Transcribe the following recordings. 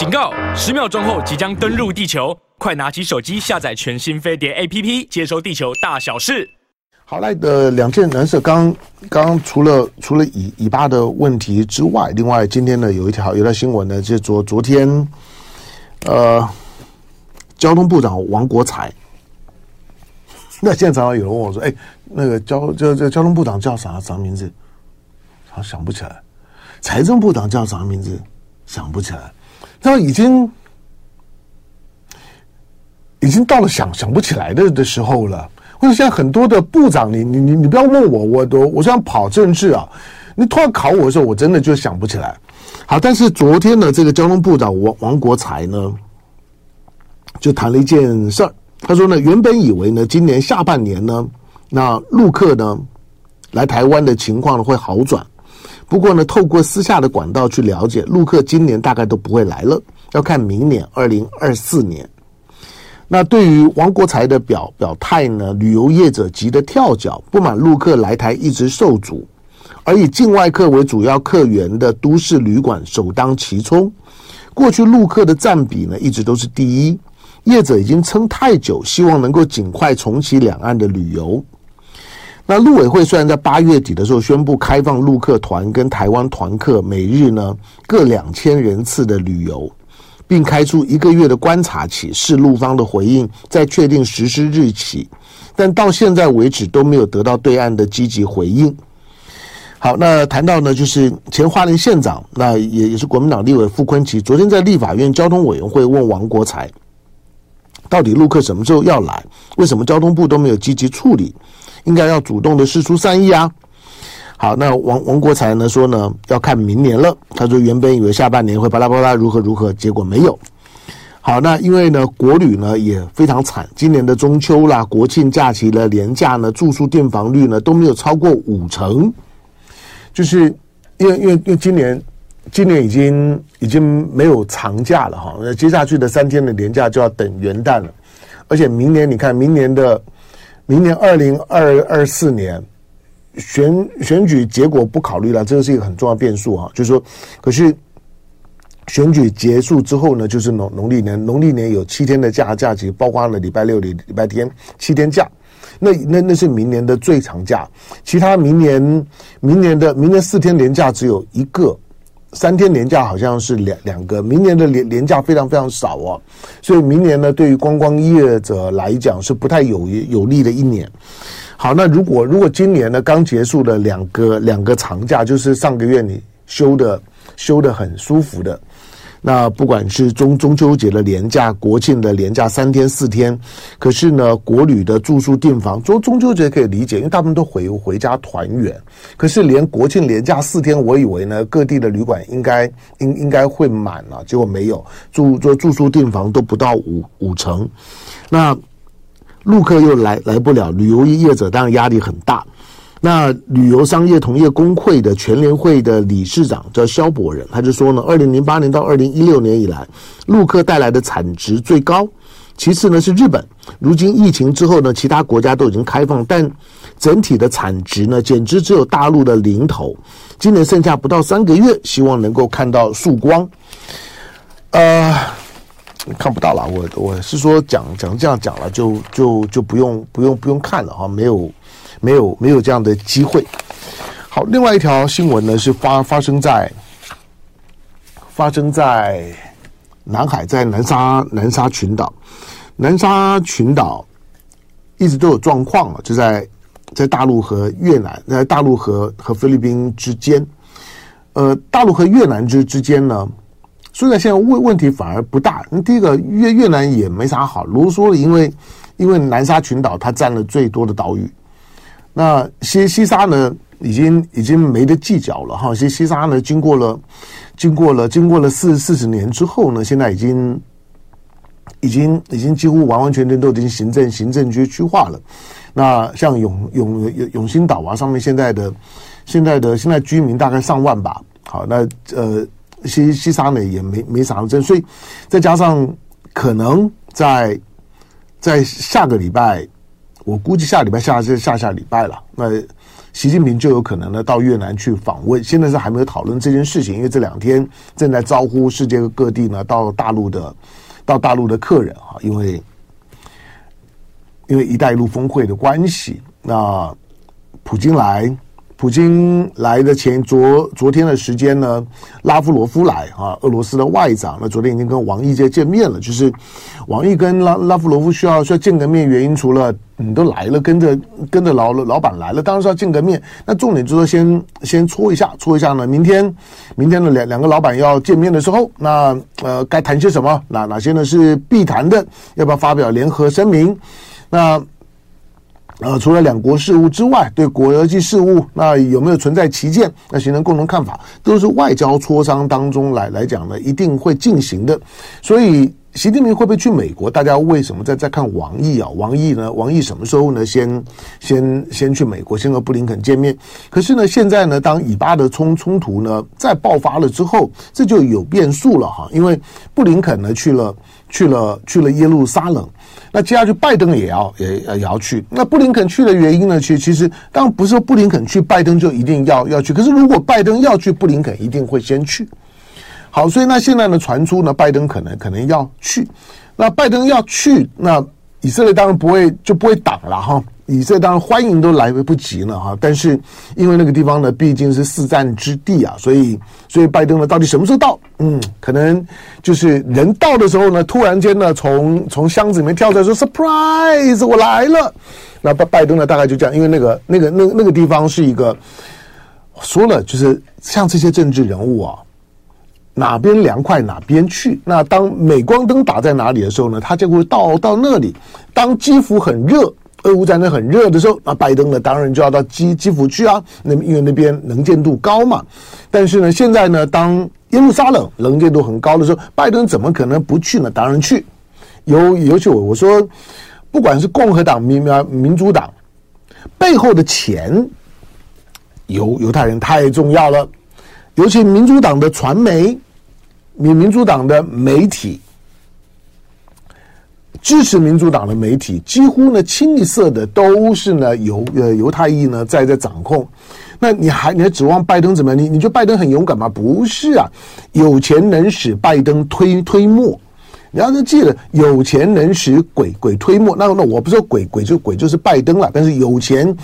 警告！十秒钟后即将登陆地球，快拿起手机下载全新飞碟 APP，接收地球大小事。好来的两件蓝色，刚刚除了除了以以巴的问题之外，另外今天呢有一条有条新闻呢，就是昨昨天，呃，交通部长王国材。那现在常常有人问我说：“哎，那个交这这交通部长叫啥啥名字？”他想不起来。财政部长叫啥名字？想不起来。他已经已经到了想想不起来的的时候了。或者现在很多的部长，你你你你不要问我，我都我想跑政治啊。你突然考我的时候，我真的就想不起来。好，但是昨天呢，这个交通部长王王国材呢，就谈了一件事儿。他说呢，原本以为呢，今年下半年呢，那陆客呢来台湾的情况呢会好转。不过呢，透过私下的管道去了解，陆客今年大概都不会来了，要看明年二零二四年。那对于王国材的表表态呢，旅游业者急得跳脚，不满陆客来台一直受阻，而以境外客为主要客源的都市旅馆首当其冲。过去陆客的占比呢，一直都是第一。业者已经撑太久，希望能够尽快重启两岸的旅游。那陆委会虽然在八月底的时候宣布开放陆客团跟台湾团客每日呢各两千人次的旅游，并开出一个月的观察期，视陆方的回应再确定实施日期，但到现在为止都没有得到对岸的积极回应。好，那谈到呢，就是前花莲县长，那也也是国民党立委傅昆萁，昨天在立法院交通委员会问王国材。到底陆客什么时候要来？为什么交通部都没有积极处理？应该要主动的释出善意啊！好，那王王国材呢说呢，要看明年了。他说原本以为下半年会巴拉巴拉如何如何，结果没有。好，那因为呢国旅呢也非常惨，今年的中秋啦、国庆假期的连假呢，住宿订房率呢都没有超过五成，就是因为因为因为今年。今年已经已经没有长假了哈，那接下去的三天的连假就要等元旦了，而且明年你看，明年的明年二零二二四年选选举结果不考虑了，这个是一个很重要变数啊，就是说，可是选举结束之后呢，就是农农历年，农历年有七天的假假期，包括了礼拜六、礼礼拜天七天假，那那那是明年的最长假，其他明年明年的明年四天连假只有一个。三天年假好像是两两个，明年的年年假非常非常少哦，所以明年呢，对于观光业者来讲是不太有有利的一年。好，那如果如果今年呢刚结束的两个两个长假，就是上个月你休的休的很舒服的。那不管是中中秋节的连假、国庆的连假三天四天，可是呢，国旅的住宿订房，中中秋节可以理解，因为大部分都回回家团圆。可是连国庆连假四天，我以为呢，各地的旅馆应该应应该会满了，结果没有，住住住宿订房都不到五五成。那陆客又来来不了，旅游业者当然压力很大。那旅游商业同业公会的全联会的理事长叫萧伯仁，他就说呢，二零零八年到二零一六年以来，陆客带来的产值最高，其次呢是日本。如今疫情之后呢，其他国家都已经开放，但整体的产值呢，简直只有大陆的零头。今年剩下不到三个月，希望能够看到曙光。呃，看不到了，我我是说讲讲这样讲了，就就就不用不用不用看了哈，没有。没有没有这样的机会。好，另外一条新闻呢是发发生在发生在南海，在南沙南沙群岛，南沙群岛一直都有状况啊，就在在大陆和越南，在大陆和和菲律宾之间，呃，大陆和越南之之间呢，虽然现在问问题反而不大。第一个越越南也没啥好啰嗦的，因为因为南沙群岛它占了最多的岛屿。那西西沙呢，已经已经没得计较了哈。西西沙呢，经过了经过了经过了四四十年之后呢，现在已经已经已经几乎完完全全都已经行政行政区区划了。那像永永永永兴岛啊，上面现在的现在的现在居民大概上万吧。好，那呃西西沙呢也没没啥争，所以再加上可能在在下个礼拜。我估计下礼拜下是下下礼拜了。那习近平就有可能呢到越南去访问。现在是还没有讨论这件事情，因为这两天正在招呼世界各地呢到大陆的到大陆的客人啊，因为因为“一带一路”峰会的关系，那普京来。普京来的前昨昨天的时间呢，拉夫罗夫来啊，俄罗斯的外长。那昨天已经跟王毅在见面了。就是王毅跟拉拉夫罗夫需要需要见个面，原因除了你都来了，跟着跟着老老板来了，当然是要见个面。那重点就是先先搓一下，搓一下呢。明天明天的两两个老板要见面的时候，那呃该谈些什么？哪哪些呢是必谈的？要不要发表联合声明？那。呃，除了两国事务之外，对国际事务，那有没有存在旗舰？那形成共同看法，都是外交磋商当中来来讲呢，一定会进行的。所以，习近平会不会去美国？大家为什么在在看王毅啊？王毅呢？王毅什么时候呢？先先先去美国，先和布林肯见面。可是呢，现在呢，当以巴的冲冲突呢再爆发了之后，这就有变数了哈。因为布林肯呢去了去了去了耶路撒冷。那接下去拜登也要也也要去。那布林肯去的原因呢？其实其实当然不是说布林肯去，拜登就一定要要去。可是如果拜登要去，布林肯一定会先去。好，所以那现在呢传出呢，拜登可能可能要去。那拜登要去，那以色列当然不会就不会挡了哈。以色列当然欢迎都来不及了哈，但是因为那个地方呢毕竟是四战之地啊，所以所以拜登呢到底什么时候到？嗯，可能就是人到的时候呢，突然间呢从从箱子里面跳出来说 “surprise，我来了”，那拜拜登呢大概就这样，因为那个那个那那个地方是一个说了就是像这些政治人物啊，哪边凉快哪边去。那当镁光灯打在哪里的时候呢，他就会到到那里。当基辅很热。俄乌战争很热的时候，那拜登呢，当然就要到基基辅去啊。那因为那边能见度高嘛。但是呢，现在呢，当耶路撒冷能见度很高的时候，拜登怎么可能不去呢？当然去。尤尤其我我说，不管是共和党、民民民主党背后的钱，犹犹太人太重要了。尤其民主党的传媒、民民主党的媒体。支持民主党的媒体几乎呢清一色的都是呢犹呃犹太裔呢在在掌控，那你还你还指望拜登怎么样？你你觉得拜登很勇敢吗？不是啊，有钱能使拜登推推磨，你要是记得有钱能使鬼鬼推磨。那那我不说鬼鬼就鬼就是拜登了，但是有钱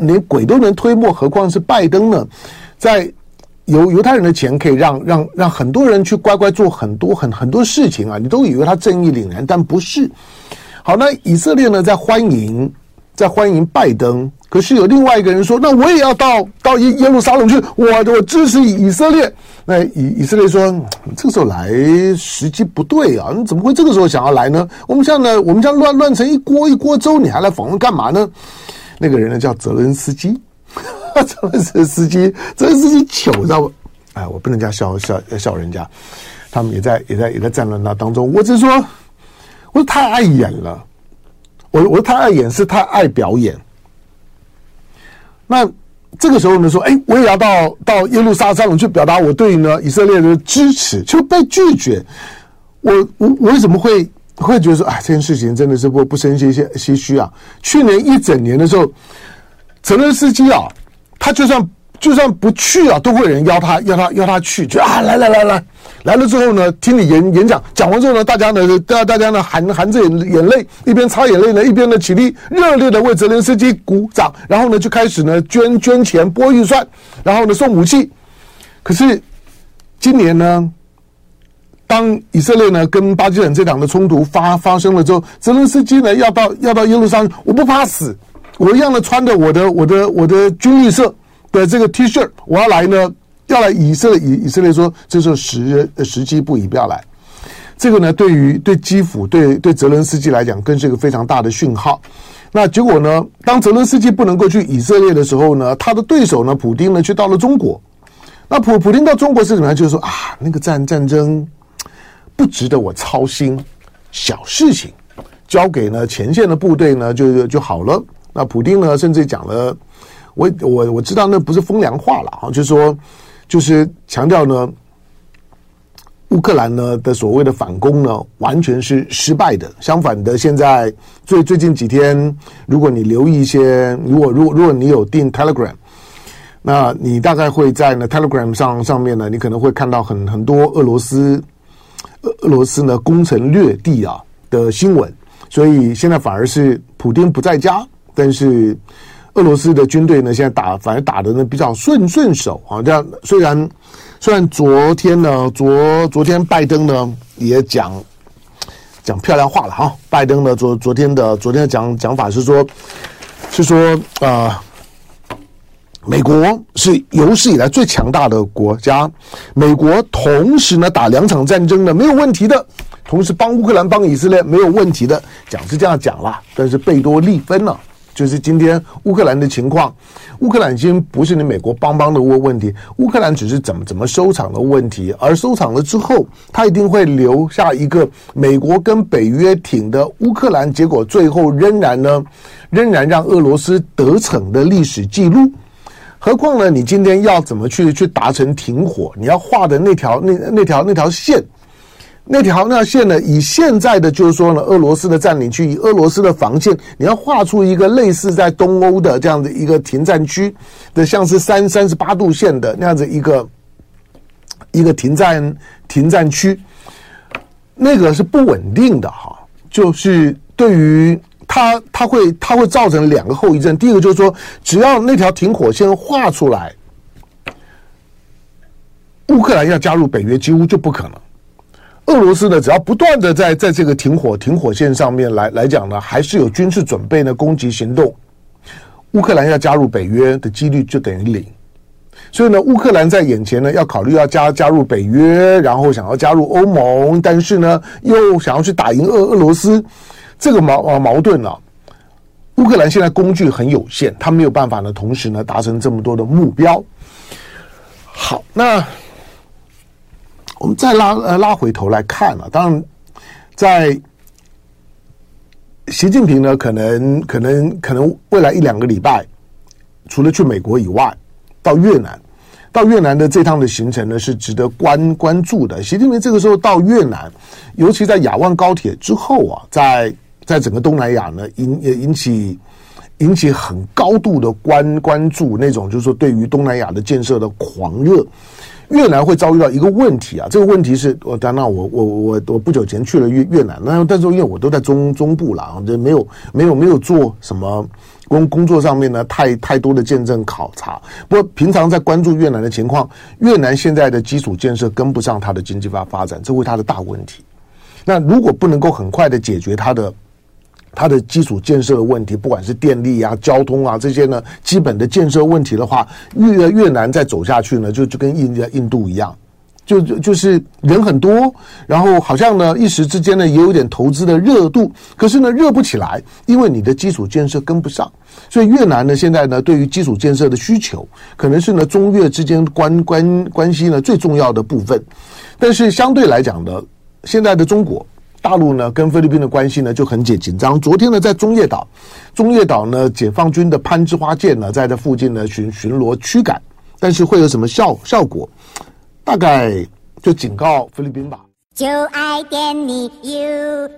连鬼都能推磨，何况是拜登呢？在。犹犹太人的钱可以让让让很多人去乖乖做很多很很多事情啊！你都以为他正义凛然，但不是。好，那以色列呢，在欢迎在欢迎拜登，可是有另外一个人说：“那我也要到到耶耶路撒冷去，我我支持以色列。”那以以色列说：“这个时候来时机不对啊！你怎么会这个时候想要来呢？我们现在呢，我们这样乱乱成一锅一锅粥，你还来访问干嘛呢？”那个人呢，叫泽伦斯基。这个是司机，这个司机糗，知道不？哎，我不能这样笑笑笑人家，他们也在也在也在战乱那当中。我只是说，我太爱演了，我我太爱演，是太爱表演。那这个时候呢，说，哎，我也要到到耶路撒冷去表达我对呢以色列的支持，就被拒绝。我我我为什么会会觉得说，哎，这件事情真的是不不胜些些唏嘘啊？去年一整年的时候，泽伦斯基啊。他就算就算不去啊，都会有人邀他，邀他，邀他去，就啊，来来来来，来了之后呢，听你演演讲，讲完之后呢，大家呢，大大家呢，含含着眼眼泪，一边擦眼泪呢，一边呢起立，热烈的为泽连斯基鼓掌，然后呢，就开始呢捐捐钱拨预算，然后呢送武器。可是今年呢，当以色列呢跟巴基斯坦这党的冲突发发生了之后，泽连斯基呢要到要到耶路撒冷，我不怕死。我一样的穿着我的我的我的军绿色的这个 T 恤，我要来呢，要来以色列以以色列说，这时候时时机不宜，不要来。这个呢，对于对基辅对对泽伦斯基来讲，更是一个非常大的讯号。那结果呢，当泽伦斯基不能够去以色列的时候呢，他的对手呢，普丁呢，却到了中国。那普普丁到中国是怎么？就是说啊，那个战战争不值得我操心，小事情交给呢前线的部队呢就就好了。那普丁呢，甚至讲了，我我我知道那不是风凉话了啊，就是说，就是强调呢，乌克兰呢的所谓的反攻呢，完全是失败的。相反的，现在最最近几天，如果你留意一些，如果如果如果你有订 Telegram，那你大概会在呢 Telegram 上上面呢，你可能会看到很很多俄罗斯俄俄罗斯呢攻城略地啊的新闻。所以现在反而是普丁不在家，但是俄罗斯的军队呢现在打反而打得呢比较顺顺手啊。这样虽然。虽然昨天呢，昨昨天拜登呢也讲讲漂亮话了哈。拜登呢昨昨天的昨天的讲讲法是说，是说啊、呃，美国是有史以来最强大的国家，美国同时呢打两场战争呢没有问题的，同时帮乌克兰帮以色列没有问题的，讲是这样讲啦，但是贝多利分呢。就是今天乌克兰的情况，乌克兰已经不是你美国帮帮的问问题，乌克兰只是怎么怎么收场的问题，而收场了之后，他一定会留下一个美国跟北约挺的乌克兰，结果最后仍然呢，仍然让俄罗斯得逞的历史记录。何况呢，你今天要怎么去去达成停火？你要画的那条那那条那条线。那条那线呢？以现在的就是说呢，俄罗斯的占领区，以俄罗斯的防线，你要画出一个类似在东欧的这样的一个停战区的，像是三三十八度线的那样子一个一个停战停战区，那个是不稳定的哈。就是对于它，它会它会造成两个后遗症。第一个就是说，只要那条停火线画出来，乌克兰要加入北约几乎就不可能。俄罗斯呢，只要不断的在在这个停火停火线上面来来讲呢，还是有军事准备呢，攻击行动。乌克兰要加入北约的几率就等于零，所以呢，乌克兰在眼前呢，要考虑要加加入北约，然后想要加入欧盟，但是呢，又想要去打赢俄俄罗斯，这个矛啊矛盾呢，乌克兰现在工具很有限，他没有办法呢，同时呢达成这么多的目标。好，那。我们再拉呃拉回头来看了，当然，在习近平呢，可能可能可能未来一两个礼拜，除了去美国以外，到越南，到越南的这趟的行程呢，是值得关关注的。习近平这个时候到越南，尤其在亚万高铁之后啊，在在整个东南亚呢，引也引起引起很高度的关关注，那种就是说对于东南亚的建设的狂热。越南会遭遇到一个问题啊，这个问题是，我当然我我我我不久前去了越越南，那但是因为我都在中中部了啊，就没有没有没有做什么工工作上面呢太太多的见证考察。不过平常在关注越南的情况，越南现在的基础建设跟不上它的经济发发展，这会它的大问题。那如果不能够很快的解决它的。它的基础建设的问题，不管是电力啊、交通啊这些呢，基本的建设问题的话，越越南再走下去呢，就就跟印印度一样，就就就是人很多，然后好像呢一时之间呢也有点投资的热度，可是呢热不起来，因为你的基础建设跟不上，所以越南呢现在呢对于基础建设的需求，可能是呢中越之间关关关系呢最重要的部分，但是相对来讲呢，现在的中国。大陆呢跟菲律宾的关系呢就很紧紧张。昨天呢在中业岛，中业岛呢解放军的攀枝花舰呢在这附近呢巡巡逻驱赶，但是会有什么效效果？大概就警告菲律宾吧。就爱点你 UFO